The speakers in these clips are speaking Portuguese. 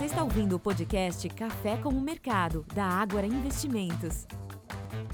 Você está ouvindo o podcast Café com o Mercado, da Ágora Investimentos.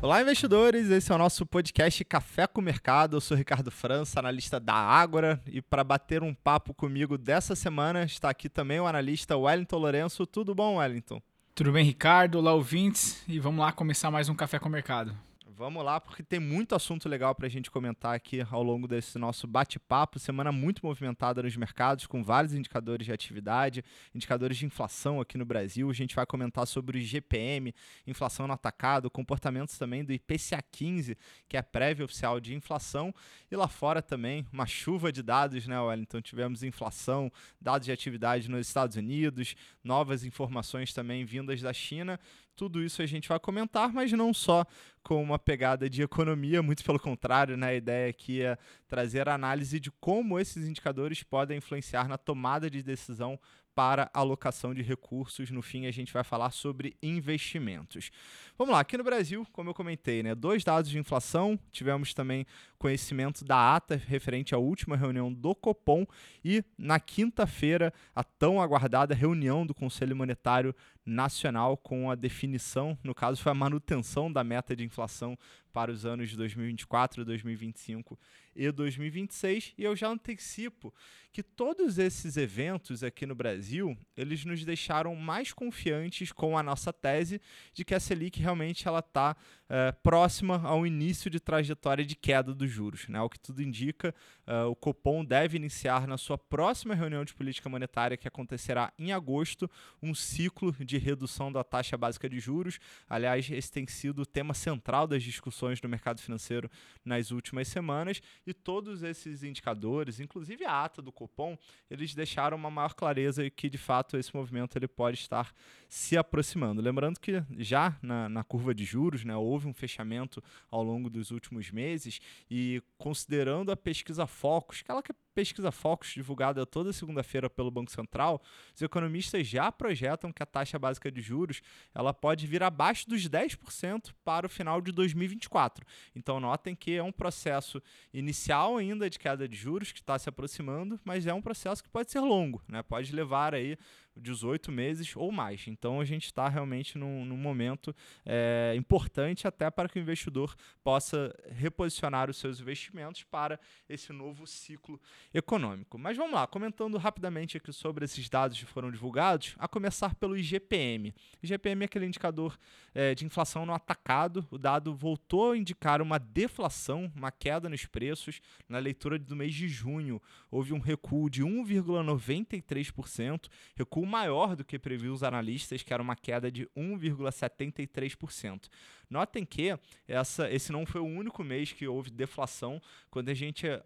Olá, investidores! Esse é o nosso podcast Café com o Mercado. Eu sou Ricardo França, analista da Ágora, e para bater um papo comigo dessa semana está aqui também o analista Wellington Lourenço. Tudo bom, Wellington? Tudo bem, Ricardo? Olá, ouvintes, e vamos lá começar mais um Café com o Mercado. Vamos lá, porque tem muito assunto legal para a gente comentar aqui ao longo desse nosso bate-papo. Semana muito movimentada nos mercados, com vários indicadores de atividade, indicadores de inflação aqui no Brasil. A gente vai comentar sobre o GPM, inflação no atacado, comportamentos também do IPCA 15, que é a prévia oficial de inflação. E lá fora também, uma chuva de dados, né, Wellington? Tivemos inflação, dados de atividade nos Estados Unidos, novas informações também vindas da China. Tudo isso a gente vai comentar, mas não só com uma pegada de economia, muito pelo contrário, né? a ideia aqui é trazer a análise de como esses indicadores podem influenciar na tomada de decisão para alocação de recursos. No fim, a gente vai falar sobre investimentos. Vamos lá, aqui no Brasil, como eu comentei, né, dois dados de inflação. Tivemos também conhecimento da ata referente à última reunião do Copom e na quinta-feira a tão aguardada reunião do Conselho Monetário Nacional com a definição, no caso foi a manutenção da meta de inflação para os anos de 2024, 2025 e 2026. E eu já antecipo que todos esses eventos aqui no Brasil, eles nos deixaram mais confiantes com a nossa tese de que a Selic realmente ela está é, próxima ao início de trajetória de queda dos juros. Né? O que tudo indica, é, o Copom deve iniciar na sua próxima reunião de política monetária, que acontecerá em agosto, um ciclo de redução da taxa básica de juros. Aliás, esse tem sido o tema central das discussões no mercado financeiro nas últimas semanas e todos esses indicadores, inclusive a ata do Copom, eles deixaram uma maior clareza que de fato esse movimento ele pode estar se aproximando. Lembrando que já na, na curva de juros, né, houve um fechamento ao longo dos últimos meses e considerando a pesquisa Focus, aquela que pesquisa Focus divulgada toda segunda-feira pelo Banco Central, os economistas já projetam que a taxa básica de juros ela pode vir abaixo dos 10% para o final de 2024. Então notem que é um processo inicial ainda de queda de juros que está se aproximando, mas é um processo que pode ser longo, né? pode levar aí 18 meses ou mais. Então a gente está realmente num, num momento é, importante até para que o investidor possa reposicionar os seus investimentos para esse novo ciclo econômico. Mas vamos lá, comentando rapidamente aqui sobre esses dados que foram divulgados, a começar pelo IGPM. IGPM é aquele indicador é, de inflação no atacado. O dado voltou a indicar uma deflação, uma queda nos preços. Na leitura do mês de junho, houve um recuo de 1,93%, recuo maior do que previu os analistas, que era uma queda de 1,73%. Notem que essa, esse não foi o único mês que houve deflação. Quando a gente uh,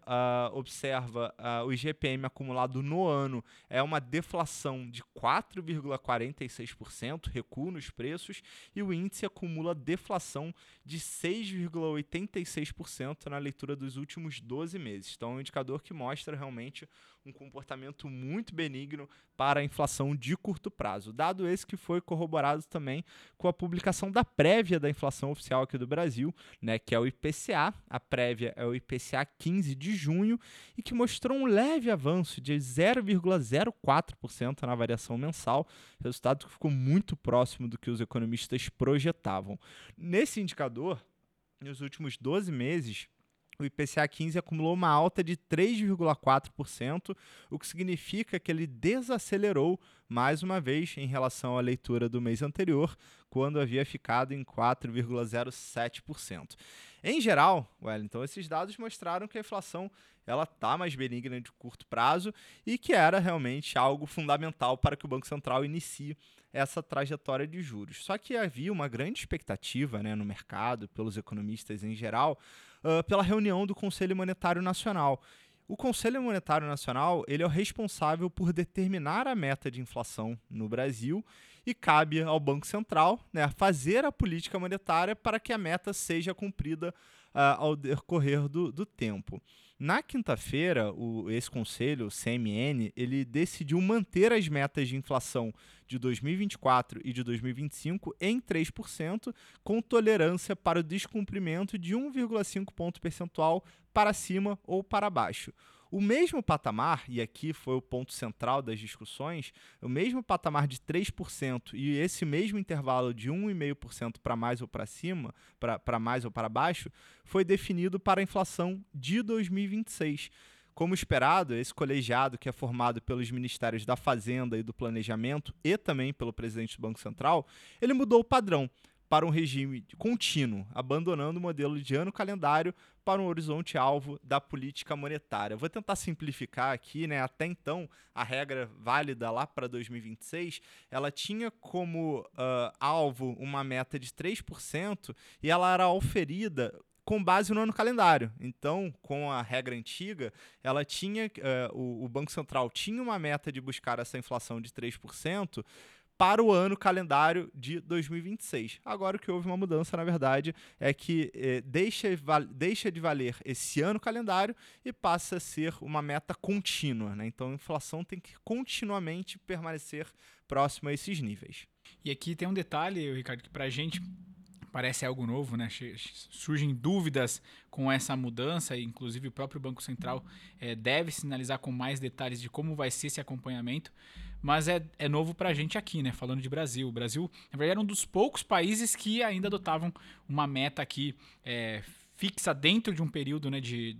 observa uh, o IGPM acumulado no ano, é uma deflação de 4,46%, recuo nos preços, e o índice acumula deflação de 6,86% na leitura dos últimos 12 meses. Então, é um indicador que mostra realmente um comportamento muito benigno para a inflação de curto prazo. Dado esse que foi corroborado também com a publicação da prévia da inflação oficial aqui do Brasil, né, que é o IPCA. A prévia é o IPCA 15 de junho e que mostrou um leve avanço de 0,04% na variação mensal, resultado que ficou muito próximo do que os economistas projetavam. Nesse indicador, nos últimos 12 meses, o IPCA 15 acumulou uma alta de 3,4%, o que significa que ele desacelerou mais uma vez em relação à leitura do mês anterior, quando havia ficado em 4,07%. Em geral, Wellington, esses dados mostraram que a inflação ela está mais benigna de curto prazo e que era realmente algo fundamental para que o Banco Central inicie essa trajetória de juros. Só que havia uma grande expectativa né, no mercado, pelos economistas em geral, pela reunião do Conselho Monetário Nacional. O Conselho Monetário Nacional ele é o responsável por determinar a meta de inflação no Brasil e cabe ao Banco Central né, fazer a política monetária para que a meta seja cumprida uh, ao decorrer do, do tempo. Na quinta-feira, esse conselho, o CMN, ele decidiu manter as metas de inflação de 2024 e de 2025 em 3%, com tolerância para o descumprimento de 1,5 ponto percentual para cima ou para baixo. O mesmo patamar, e aqui foi o ponto central das discussões, o mesmo patamar de 3% e esse mesmo intervalo de 1,5% para mais ou para cima, para mais ou para baixo, foi definido para a inflação de 2026. Como esperado, esse colegiado, que é formado pelos ministérios da Fazenda e do Planejamento e também pelo presidente do Banco Central, ele mudou o padrão para um regime contínuo, abandonando o modelo de ano calendário para um horizonte alvo da política monetária. Vou tentar simplificar aqui, né? Até então, a regra válida lá para 2026, ela tinha como uh, alvo uma meta de 3% e ela era oferida com base no ano calendário. Então, com a regra antiga, ela tinha uh, o, o Banco Central tinha uma meta de buscar essa inflação de 3%, para o ano calendário de 2026. Agora o que houve uma mudança, na verdade, é que eh, deixa, deixa de valer esse ano calendário e passa a ser uma meta contínua. Né? Então a inflação tem que continuamente permanecer próxima a esses níveis. E aqui tem um detalhe, Ricardo, que para a gente parece algo novo, né? Surgem dúvidas com essa mudança, inclusive o próprio Banco Central é, deve sinalizar com mais detalhes de como vai ser esse acompanhamento mas é, é novo para a gente aqui, né? Falando de Brasil. O Brasil, na verdade, era um dos poucos países que ainda adotavam uma meta aqui é, fixa dentro de um período, né? De,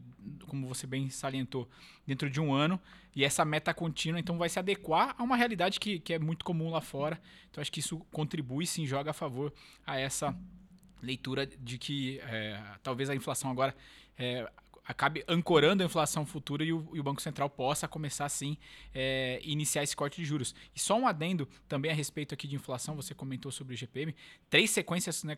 como você bem salientou, dentro de um ano. E essa meta contínua, então, vai se adequar a uma realidade que, que é muito comum lá fora. Então, acho que isso contribui, sim, joga a favor a essa leitura de que é, talvez a inflação agora é, acabe ancorando a inflação futura e o, e o Banco Central possa começar sim é, iniciar esse corte de juros. E só um adendo também a respeito aqui de inflação, você comentou sobre o GPM, três sequências, né,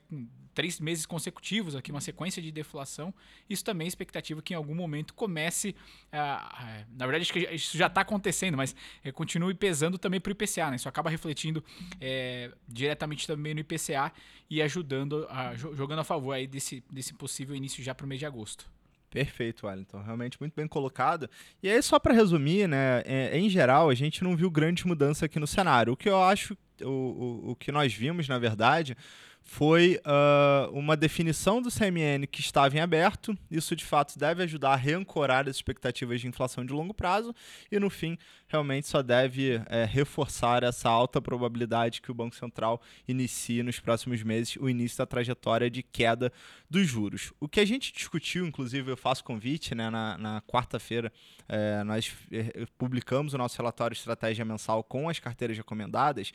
três meses consecutivos aqui, uma sequência de deflação, isso também é expectativa que em algum momento comece, a, na verdade acho que isso já está acontecendo, mas é, continue pesando também para o IPCA, né? isso acaba refletindo é, diretamente também no IPCA e ajudando, a, jogando a favor aí desse, desse possível início já para o mês de agosto. Perfeito, Wellington. Realmente muito bem colocado. E aí, só para resumir, né, é, em geral, a gente não viu grande mudança aqui no cenário. O que eu acho, o, o, o que nós vimos, na verdade, foi uh, uma definição do CMN que estava em aberto. Isso, de fato, deve ajudar a reancorar as expectativas de inflação de longo prazo e, no fim, realmente só deve é, reforçar essa alta probabilidade que o Banco Central inicie nos próximos meses o início da trajetória de queda dos juros. O que a gente discutiu, inclusive, eu faço convite, né, na, na quarta-feira, é, nós é, publicamos o nosso relatório estratégia mensal com as carteiras recomendadas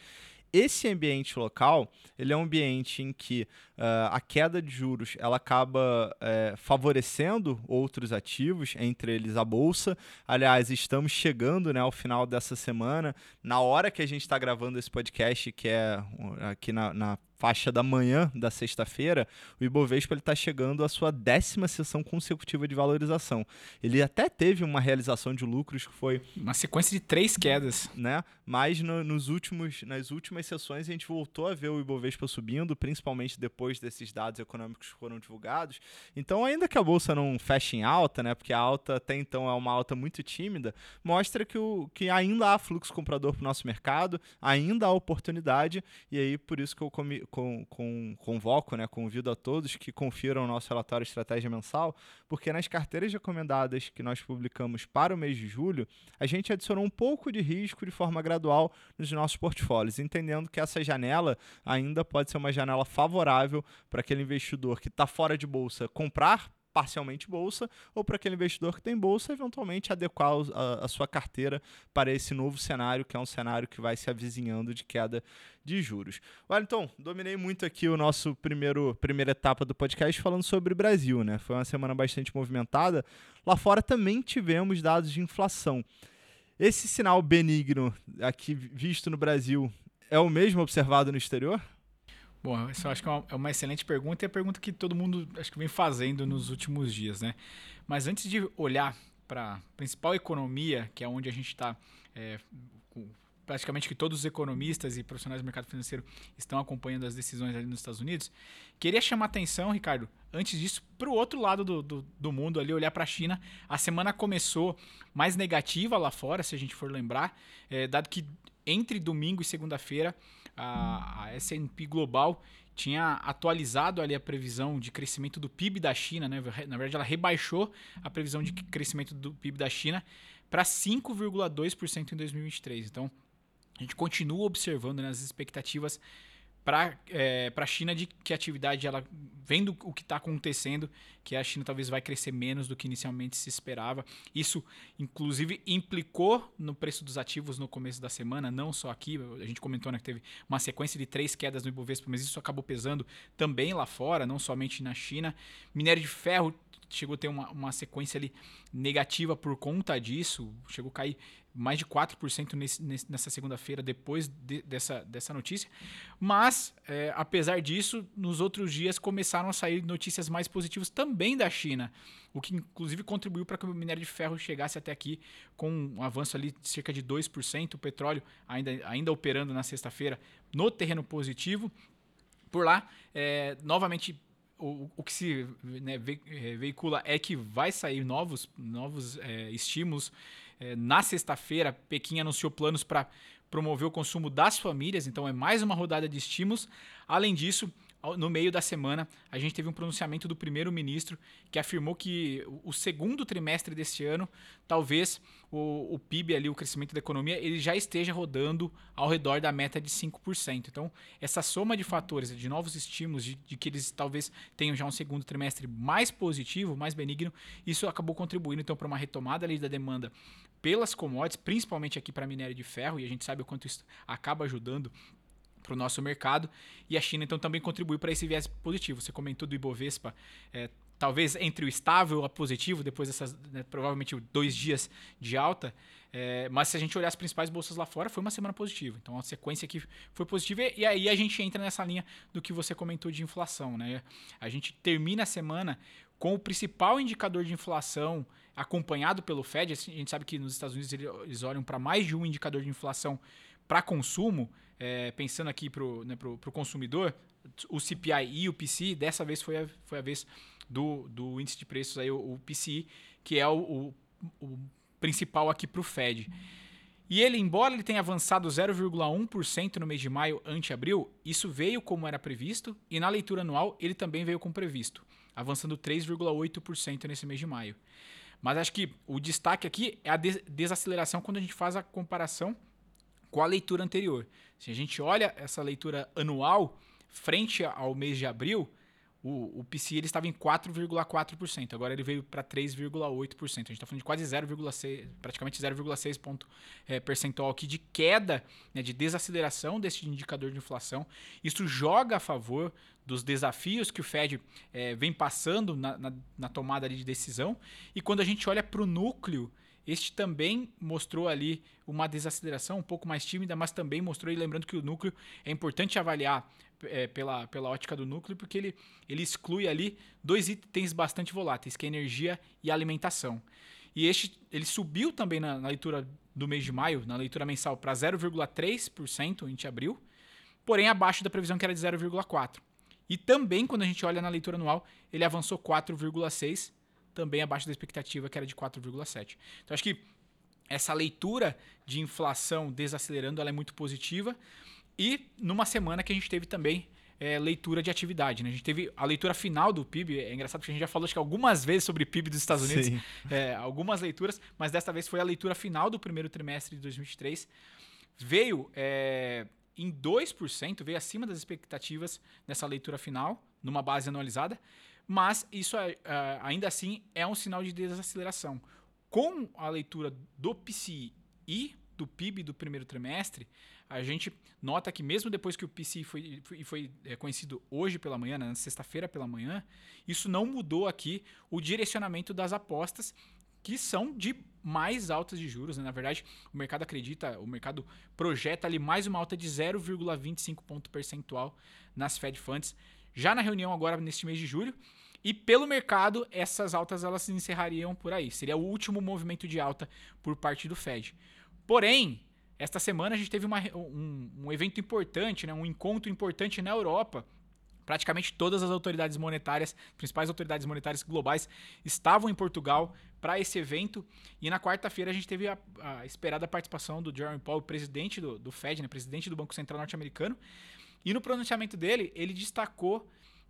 esse ambiente local, ele é um ambiente em que uh, a queda de juros ela acaba uh, favorecendo outros ativos, entre eles a bolsa. Aliás, estamos chegando né, ao final dessa semana, na hora que a gente está gravando esse podcast, que é aqui na, na faixa da manhã da sexta-feira, o Ibovespa está chegando à sua décima sessão consecutiva de valorização. Ele até teve uma realização de lucros que foi uma sequência de três quedas, né? Mas no, nos últimos, nas últimas sessões a gente voltou a ver o Ibovespa subindo, principalmente depois desses dados econômicos que foram divulgados. Então, ainda que a bolsa não feche em alta, né? Porque a alta até então é uma alta muito tímida, mostra que, o, que ainda há fluxo comprador para o nosso mercado, ainda há oportunidade e aí por isso que eu comi, com, com, convoco, né, convido a todos que confiram o nosso relatório Estratégia Mensal, porque nas carteiras recomendadas que nós publicamos para o mês de julho, a gente adicionou um pouco de risco de forma gradual nos nossos portfólios, entendendo que essa janela ainda pode ser uma janela favorável para aquele investidor que está fora de bolsa comprar parcialmente bolsa, ou para aquele investidor que tem bolsa, eventualmente adequar a, a, sua carteira para esse novo cenário, que é um cenário que vai se avizinhando de queda de juros. Wellington, dominei muito aqui o nosso primeiro primeira etapa do podcast falando sobre Brasil, né? Foi uma semana bastante movimentada. Lá fora também tivemos dados de inflação. Esse sinal benigno aqui visto no Brasil é o mesmo observado no exterior? Bom, isso eu acho que é uma, é uma, excelente pergunta e é a pergunta que todo mundo acho que vem fazendo nos últimos dias, né? Mas antes de olhar para a principal economia, que é onde a gente está, é, praticamente que todos os economistas e profissionais do mercado financeiro estão acompanhando as decisões ali nos Estados Unidos, queria chamar atenção, Ricardo, antes disso, para o outro lado do, do, do, mundo ali, olhar para a China. A semana começou mais negativa lá fora, se a gente for lembrar, é, dado que entre domingo e segunda-feira a, S&P Global tinha atualizado ali a previsão de crescimento do PIB da China, né? Na verdade, ela rebaixou a previsão de crescimento do PIB da China para 5,2% em 2023. Então, a gente continua observando né, as expectativas para é, a China de que atividade, ela vendo o que está acontecendo, que a China talvez vai crescer menos do que inicialmente se esperava. Isso, inclusive, implicou no preço dos ativos no começo da semana, não só aqui. A gente comentou né, que teve uma sequência de três quedas no Ibovespa, mas isso acabou pesando também lá fora, não somente na China. Minério de ferro chegou a ter uma, uma sequência ali negativa por conta disso, chegou a cair mais de 4% nesse, nessa segunda-feira depois de, dessa, dessa notícia. Mas, é, apesar disso, nos outros dias começaram a sair notícias mais positivas também da China, o que inclusive contribuiu para que o minério de ferro chegasse até aqui com um avanço ali de cerca de 2%, o petróleo ainda, ainda operando na sexta-feira no terreno positivo. Por lá, é, novamente o, o, que se né, é, veicula é que vai sair novos, novos é, estímulos é, na sexta-feira, Pequim anunciou planos para promover o consumo das famílias, então é mais uma rodada de estímulos. Além disso, no meio da semana, a gente teve um pronunciamento do primeiro-ministro que afirmou que o segundo trimestre deste ano, talvez o, o, PIB ali, o crescimento da economia, ele já esteja rodando ao redor da meta de 5%. Então, essa soma de fatores, de novos estímulos, de, de que eles talvez tenham já um segundo trimestre mais positivo, mais benigno, isso acabou contribuindo então para uma retomada ali da demanda pelas commodities, principalmente aqui para minério de ferro, e a gente sabe o quanto isso acaba ajudando para o nosso mercado. E a China então também contribuiu para esse viés positivo. Você comentou do Ibovespa, é, talvez entre o estável a positivo, depois dessas né, provavelmente dois dias de alta. É, mas se a gente olhar as principais bolsas lá fora, foi uma semana positiva. Então a sequência aqui foi positiva. E aí a gente entra nessa linha do que você comentou de inflação. Né? A gente termina a semana com o principal indicador de inflação acompanhado pelo Fed. A gente sabe que nos Estados Unidos eles olham para mais de um indicador de inflação para consumo, é, pensando aqui para o né, consumidor, o CPI e o PCI, dessa vez foi a, foi a vez do, do índice de preços, aí, o, o PCI, que é o, o, o principal aqui para o Fed. E ele, embora ele tenha avançado 0,1% no mês de maio ante abril, isso veio como era previsto, e na leitura anual ele também veio como previsto, avançando 3,8% nesse mês de maio. Mas acho que o destaque aqui é a desaceleração quando a gente faz a comparação com a leitura anterior. Se a gente olha essa leitura anual, frente ao mês de abril, o, o PCI ele estava em 4,4%, agora ele veio para 3,8%. A gente está falando de quase 0,6%, praticamente 0,6 ponto é, percentual aqui de queda, né, de desaceleração desse indicador de inflação. Isso joga a favor dos desafios que o Fed é, vem passando na, na, na tomada de decisão. E quando a gente olha para o núcleo este também mostrou ali uma desaceleração um pouco mais tímida, mas também mostrou, e lembrando que o núcleo é importante avaliar é, pela, pela ótica do núcleo, porque ele, ele exclui ali dois itens bastante voláteis, que é energia e alimentação. E este ele subiu também na, na leitura do mês de maio, na leitura mensal, para 0,3% a gente abriu, porém abaixo da previsão que era de 0,4%. E também, quando a gente olha na leitura anual, ele avançou 4,6%, também abaixo da expectativa, que era de 4,7. Então acho que essa leitura de inflação desacelerando ela é muito positiva. E numa semana que a gente teve também é, leitura de atividade. Né? A gente teve a leitura final do PIB. É engraçado porque a gente já falou acho que algumas vezes sobre PIB dos Estados Unidos, é, algumas leituras, mas desta vez foi a leitura final do primeiro trimestre de 2023. Veio é, em 2%, veio acima das expectativas nessa leitura final, numa base anualizada mas isso é, é, ainda assim é um sinal de desaceleração. Com a leitura do PCI e do PIB do primeiro trimestre, a gente nota que mesmo depois que o PCI foi, foi, foi é, conhecido hoje pela manhã, na sexta-feira pela manhã, isso não mudou aqui o direcionamento das apostas que são de mais altas de juros. Né? Na verdade, o mercado acredita, o mercado projeta ali mais uma alta de 0,25 ponto percentual nas Fed Funds já na reunião agora neste mês de julho. E pelo mercado, essas altas elas se encerrariam por aí. Seria o último movimento de alta por parte do Fed. Porém, esta semana a gente teve uma, um, um evento importante, né, um encontro importante na Europa. Praticamente todas as autoridades monetárias, principais autoridades monetárias globais, estavam em Portugal para esse evento. E na quarta-feira a gente teve a, a, esperada participação do Jeremy Powell, presidente do, do Fed, né, presidente do Banco Central norte-americano. E no pronunciamento dele, ele destacou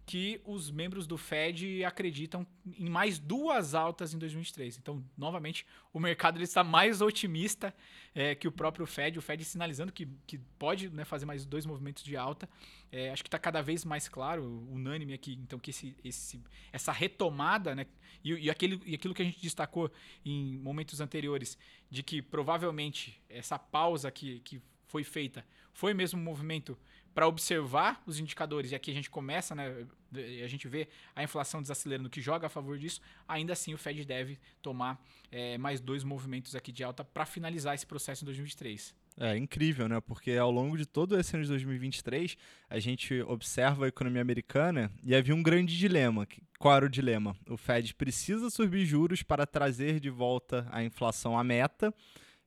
que os membros do Fed acreditam em mais duas altas em 2023. Então, novamente, o mercado ele está mais otimista é, que o próprio Fed, o Fed sinalizando que, que pode né, fazer mais dois movimentos de alta. É, acho que está cada vez mais claro, unânime aqui, então, que esse, esse, essa retomada, né, e, e, aquele, e aquilo que a gente destacou em momentos anteriores, de que provavelmente essa pausa que, que foi feita foi mesmo um movimento para observar os indicadores, e aqui a gente começa, né, a gente vê a inflação desacelerando, que joga a favor disso, ainda assim o Fed deve tomar é, mais dois movimentos aqui de alta para finalizar esse processo em 2023. É incrível, né? Porque ao longo de todo esse ano de 2023, a gente observa a economia americana e havia um grande dilema. Qual era o dilema? O Fed precisa subir juros para trazer de volta a inflação à meta,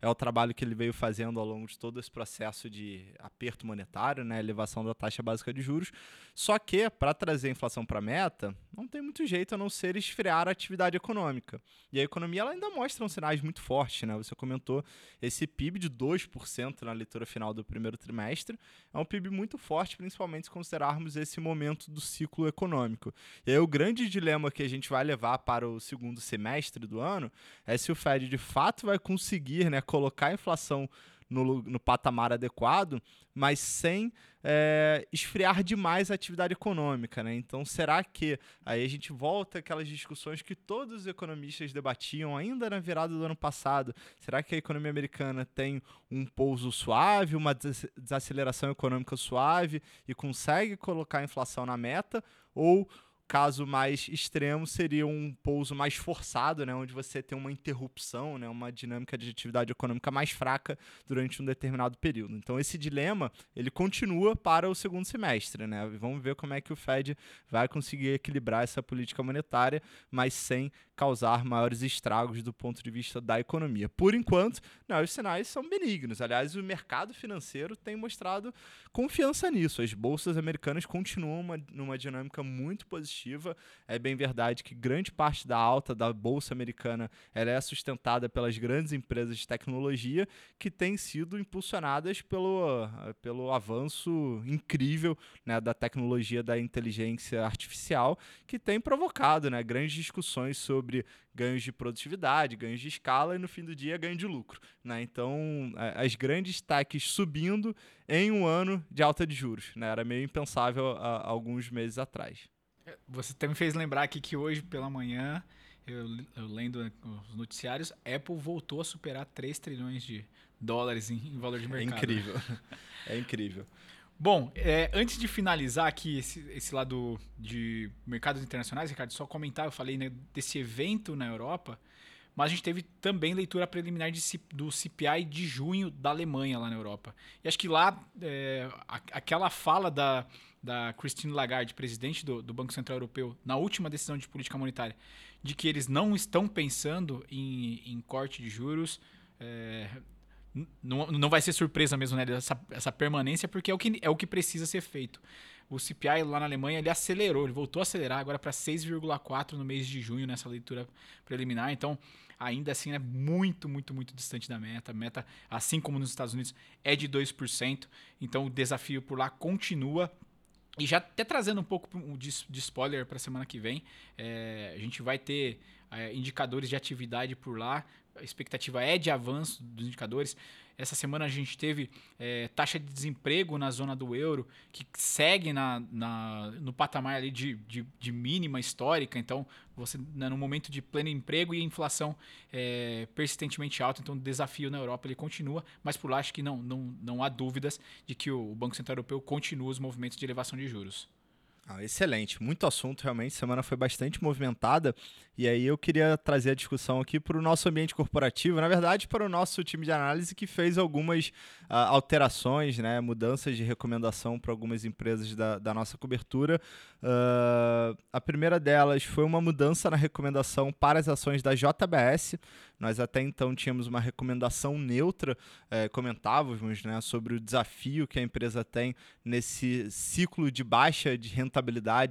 é o trabalho que ele veio fazendo ao longo de todo esse processo de aperto monetário, né, elevação da taxa básica de juros. Só que, para trazer a inflação para a meta, não tem muito jeito a não ser esfriar a atividade econômica. E a economia ela ainda mostra um sinais muito fortes. Né? Você comentou esse PIB de 2% na leitura final do primeiro trimestre. É um PIB muito forte, principalmente se considerarmos esse momento do ciclo econômico. E aí, o grande dilema que a gente vai levar para o segundo semestre do ano é se o Fed de fato vai conseguir né, colocar a inflação no, no patamar adequado, mas sem é, esfriar demais a atividade econômica. Né? Então, será que aí a gente volta àquelas discussões que todos os economistas debatiam ainda na virada do ano passado? Será que a economia americana tem um pouso suave, uma desaceleração econômica suave e consegue colocar a inflação na meta? Ou caso mais extremo seria um pouso mais forçado, né, onde você tem uma interrupção, né, uma dinâmica de atividade econômica mais fraca durante um determinado período. Então esse dilema ele continua para o segundo semestre, né? Vamos ver como é que o Fed vai conseguir equilibrar essa política monetária, mas sem causar maiores estragos do ponto de vista da economia. Por enquanto, não, os sinais são benignos. Aliás, o mercado financeiro tem mostrado confiança nisso. As bolsas americanas continuam uma, numa dinâmica muito positiva. É bem verdade que grande parte da alta da bolsa americana ela é sustentada pelas grandes empresas de tecnologia que têm sido impulsionadas pelo, pelo avanço incrível né, da tecnologia da inteligência artificial, que tem provocado né, grandes discussões sobre sobre ganhos de produtividade, ganhos de escala e no fim do dia ganho de lucro. Né? Então, as grandes techs subindo em um ano de alta de juros. Né? Era meio impensável há alguns meses atrás. É, você até me fez lembrar aqui que hoje pela manhã, eu, eu lendo os noticiários, Apple voltou a superar 3 trilhões de dólares em, em valor de mercado. É incrível. é incrível. Bom, é, antes de finalizar aqui esse, esse, lado de mercados internacionais, Ricardo, só comentar, eu falei né, desse evento na Europa, mas a gente teve também leitura preliminar de, do CPI de junho da Alemanha lá na Europa. E acho que lá, é, aquela fala da, da Christine Lagarde, presidente do, do Banco Central Europeu, na última decisão de política monetária, de que eles não estão pensando em, em corte de juros, é, não, não vai ser surpresa mesmo, né? Essa, essa permanência, porque é o, que, é o que precisa ser feito. O CPI lá na Alemanha ele acelerou, ele voltou a acelerar agora para 6,4 no mês de junho nessa leitura preliminar. Então, ainda assim é muito, muito, muito distante da meta. A meta, assim como nos Estados Unidos, é de 2%. Então, o desafio por lá continua. E já até trazendo um pouco de, spoiler para a semana que vem, é, a gente vai ter é, indicadores de atividade por lá a expectativa é de avanço dos indicadores. Essa semana a gente teve é, taxa de desemprego na zona do euro, que segue na, na no patamar ali de, de, de, mínima histórica. Então, você né, no momento de pleno emprego e inflação é, persistentemente alta. Então, o desafio na Europa ele continua, mas por lá acho que não, não, não há dúvidas de que o Banco Central Europeu continua os movimentos de elevação de juros. Ah, excelente, muito assunto realmente. Semana foi bastante movimentada e aí eu queria trazer a discussão aqui para o nosso ambiente corporativo, na verdade para o nosso time de análise que fez algumas uh, alterações, né, mudanças de recomendação para algumas empresas da, da nossa cobertura. Uh, a primeira delas foi uma mudança na recomendação para as ações da JBS. Nós até então tínhamos uma recomendação neutra, eh, comentávamos né, sobre o desafio que a empresa tem nesse ciclo de baixa de rentabilidade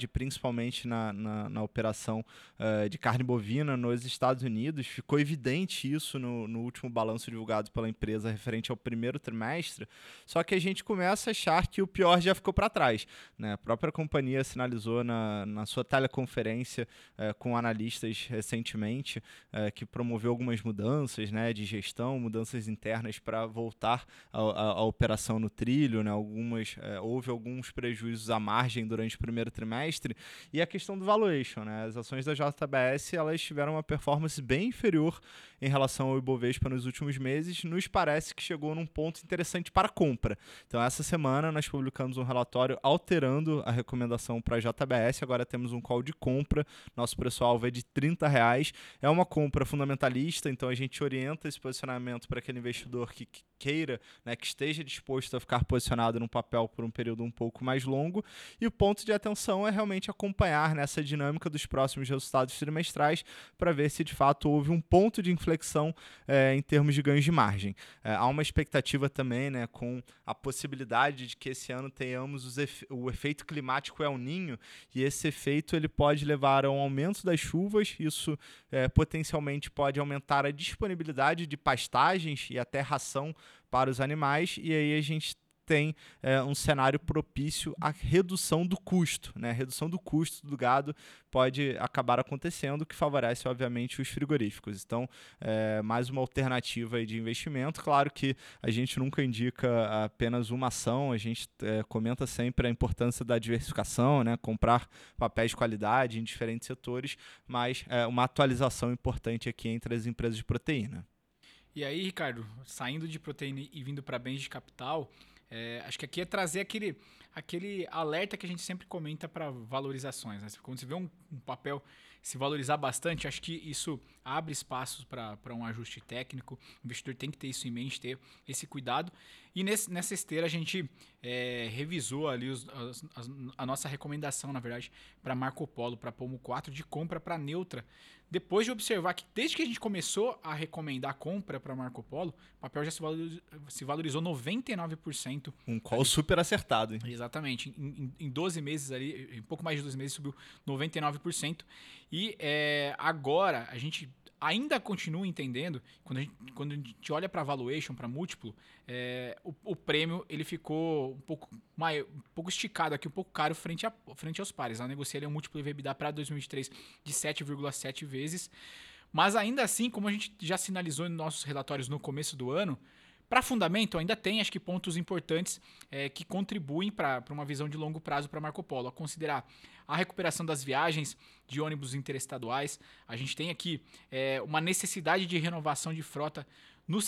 principalmente na, na, na operação uh, de carne bovina nos Estados Unidos. Ficou evidente isso no, no último balanço divulgado pela empresa referente ao primeiro trimestre, só que a gente começa a achar que o pior já ficou para trás. Né? A própria companhia sinalizou na, na sua teleconferência uh, com analistas recentemente uh, que promoveu algumas mudanças né, de gestão, mudanças internas para voltar à operação no trilho, né? algumas, houve alguns prejuízos à margem durante o primeiro trimestre, e a questão do valuation. Né? As ações da JBS elas tiveram uma performance bem inferior em relação ao Ibovespa nos últimos meses, nos parece que chegou num ponto interessante para compra. Então, essa semana nós publicamos um relatório alterando a recomendação para a JBS, agora temos um call de compra, nosso preço-alvo é de 30 reais, é uma compra fundamentalista, então a gente orienta esse posicionamento para aquele investidor que queira, né, que esteja disposto a ficar posicionado no papel por um período um pouco mais longo, e o ponto de atenção é realmente acompanhar nessa dinâmica dos próximos resultados trimestrais para ver se de fato houve um ponto de inflexão é, em termos de ganhos de margem. É, há uma expectativa também né, com a possibilidade de que esse ano tenhamos efe o efeito climático El Ninho, e esse efeito ele pode levar a um aumento das chuvas, isso é, potencialmente pode aumentar a disponibilidade de pastagens e até ração para os animais, e aí a gente tem é, um cenário propício à redução do custo. Né? A redução do custo do gado pode acabar acontecendo, que favorece, obviamente, os frigoríficos. Então, é, mais uma alternativa de investimento. Claro que a gente nunca indica apenas uma ação, a gente é, comenta sempre a importância da diversificação, né? comprar papéis de qualidade em diferentes setores, mas é uma atualização importante aqui entre as empresas de proteína. E aí, Ricardo, saindo de proteína e vindo para bens de capital, é, acho que aqui é trazer aquele, aquele alerta que a gente sempre comenta para valorizações. Né? Quando você vê um, um, papel se valorizar bastante, acho que isso abre espaços para um ajuste técnico. O investidor tem que ter isso em mente, ter esse cuidado. E nesse, nessa esteira a gente é, revisou ali os, as, as, a nossa recomendação, na verdade, para Marco Polo, para Pomo 4, de compra para neutra depois de observar que desde que a gente começou a recomendar a compra para Marco Polo, o papel já se valorizou, se valorizou 99%. Um call ali. super acertado. Hein? Exatamente. Em, em 12 meses ali, em pouco mais de 12 meses, subiu 99%. E é, agora a gente ainda continuo entendendo, quando a gente, quando a gente olha para valuation, para múltiplo, é, o, o, prêmio ele ficou um pouco, maior, um pouco esticado aqui, um pouco caro frente, a, frente aos pares. Ela negocia um múltiplo EBITDA para 2023 de 7,7 vezes. Mas ainda assim, como a gente já sinalizou em nossos relatórios no começo do ano, para fundamento, ainda tem, acho que, pontos importantes é, que contribuem para uma visão de longo prazo para Marco Polo. A considerar a recuperação das viagens de ônibus interestaduais. A gente tem aqui é, uma necessidade de renovação de frota no,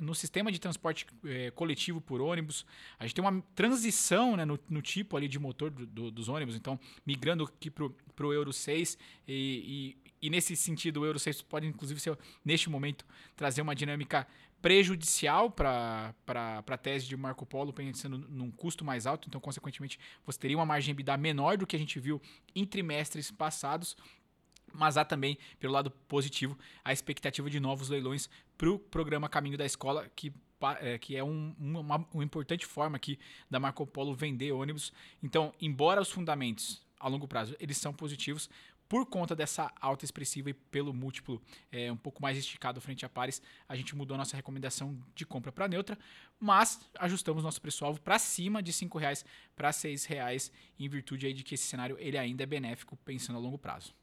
no sistema de transporte é, coletivo por ônibus. A gente tem uma transição né, no, no, tipo ali de motor do, do, dos ônibus, então migrando aqui para o Euro 6 e, e, e, nesse sentido o Euro 6 pode inclusive ser, neste momento trazer uma dinâmica prejudicial para a tese de Marco Polo, pensando num custo mais alto, então, consequentemente, você teria uma margem EBITDA menor do que a gente viu em trimestres passados. Mas há também, pelo lado positivo, a expectativa de novos leilões para o programa Caminho da Escola, que, é, que é um, uma, uma importante forma aqui da Marco Polo vender ônibus. Então, embora os fundamentos a longo prazo eles são positivos, por conta dessa alta expressiva e pelo múltiplo é, um pouco mais esticado frente a pares, a gente mudou nossa recomendação de compra para neutra, mas ajustamos nosso preço-alvo para cima de R$ reais para R$ reais em virtude aí de que esse cenário ele ainda é benéfico pensando a longo prazo.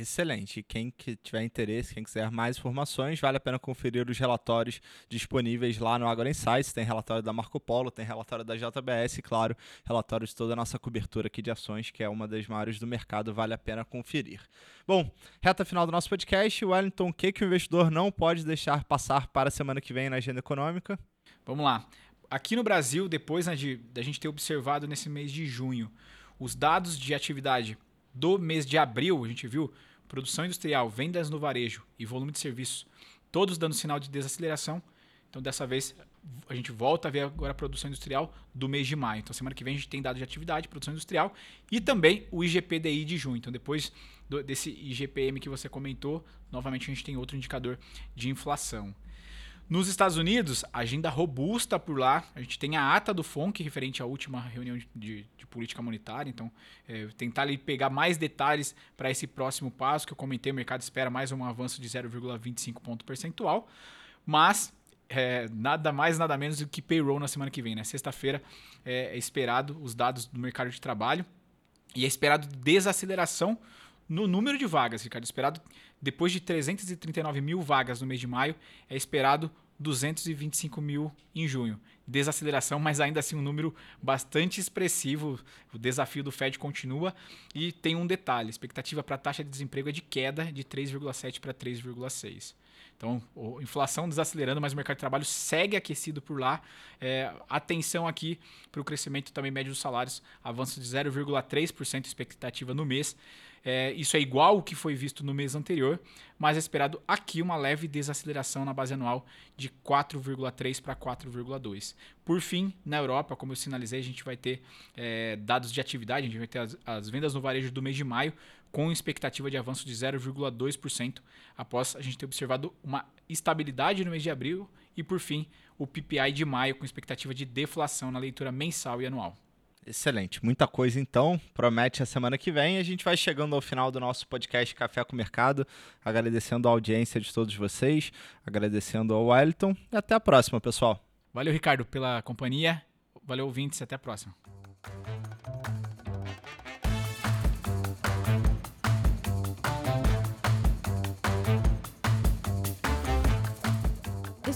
Excelente. Quem que tiver interesse, quem quiser mais informações, vale a pena conferir os relatórios disponíveis lá no Agora Insights. Tem relatório da Marco Polo, tem relatório da JBS, claro, relatório de toda a nossa cobertura aqui de ações, que é uma das maiores do mercado, vale a pena conferir. Bom, reta final do nosso podcast. Wellington, o que, que o investidor não pode deixar passar para a semana que vem na agenda econômica? Vamos lá. Aqui no Brasil, depois né, de, de a gente ter observado nesse mês de junho os dados de atividade do mês de abril, a gente viu produção industrial, vendas no varejo e volume de serviços, todos dando sinal de desaceleração. Então, dessa vez, a gente volta a ver agora a produção industrial do mês de maio. Então, semana que vem a gente tem dados de atividade, produção industrial e também o IGPDI de junho. Então, depois do, desse IGPM que você comentou, novamente a gente tem outro indicador de inflação. Nos Estados Unidos, agenda robusta por lá. A gente tem a ata do FONC referente à última reunião de, de, de política monetária. Então, é, tentar ali pegar mais detalhes para esse próximo passo que eu comentei. O mercado espera mais um avanço de 0,25 ponto percentual. Mas é, nada mais, nada menos do que payroll na semana que vem. Né? Sexta-feira é, é esperado os dados do mercado de trabalho e é esperado desaceleração no número de vagas, Ricardo. Esperado, depois de 339 mil vagas no mês de maio, é esperado 225 mil em junho. Desaceleração, mas ainda assim um número bastante expressivo. O desafio do Fed continua. E tem um detalhe: a expectativa para a taxa de desemprego é de queda de 3,7 para 3,6. Então, inflação desacelerando, mas o mercado de trabalho segue aquecido por lá. É, atenção aqui para o crescimento também médio dos salários, avanço de 0,3% expectativa no mês. É, isso é igual ao que foi visto no mês anterior, mas é esperado aqui uma leve desaceleração na base anual de 4,3 para 4,2. Por fim, na Europa, como eu sinalizei, a gente vai ter é, dados de atividade, a gente vai ter as, as vendas no varejo do mês de maio com expectativa de avanço de 0,2%, após a gente ter observado uma estabilidade no mês de abril e, por fim, o PPI de maio com expectativa de deflação na leitura mensal e anual. Excelente, muita coisa então. Promete a semana que vem. A gente vai chegando ao final do nosso podcast Café com o Mercado, agradecendo a audiência de todos vocês, agradecendo ao Wellington e até a próxima, pessoal. Valeu, Ricardo, pela companhia. Valeu, ouvintes, até a próxima.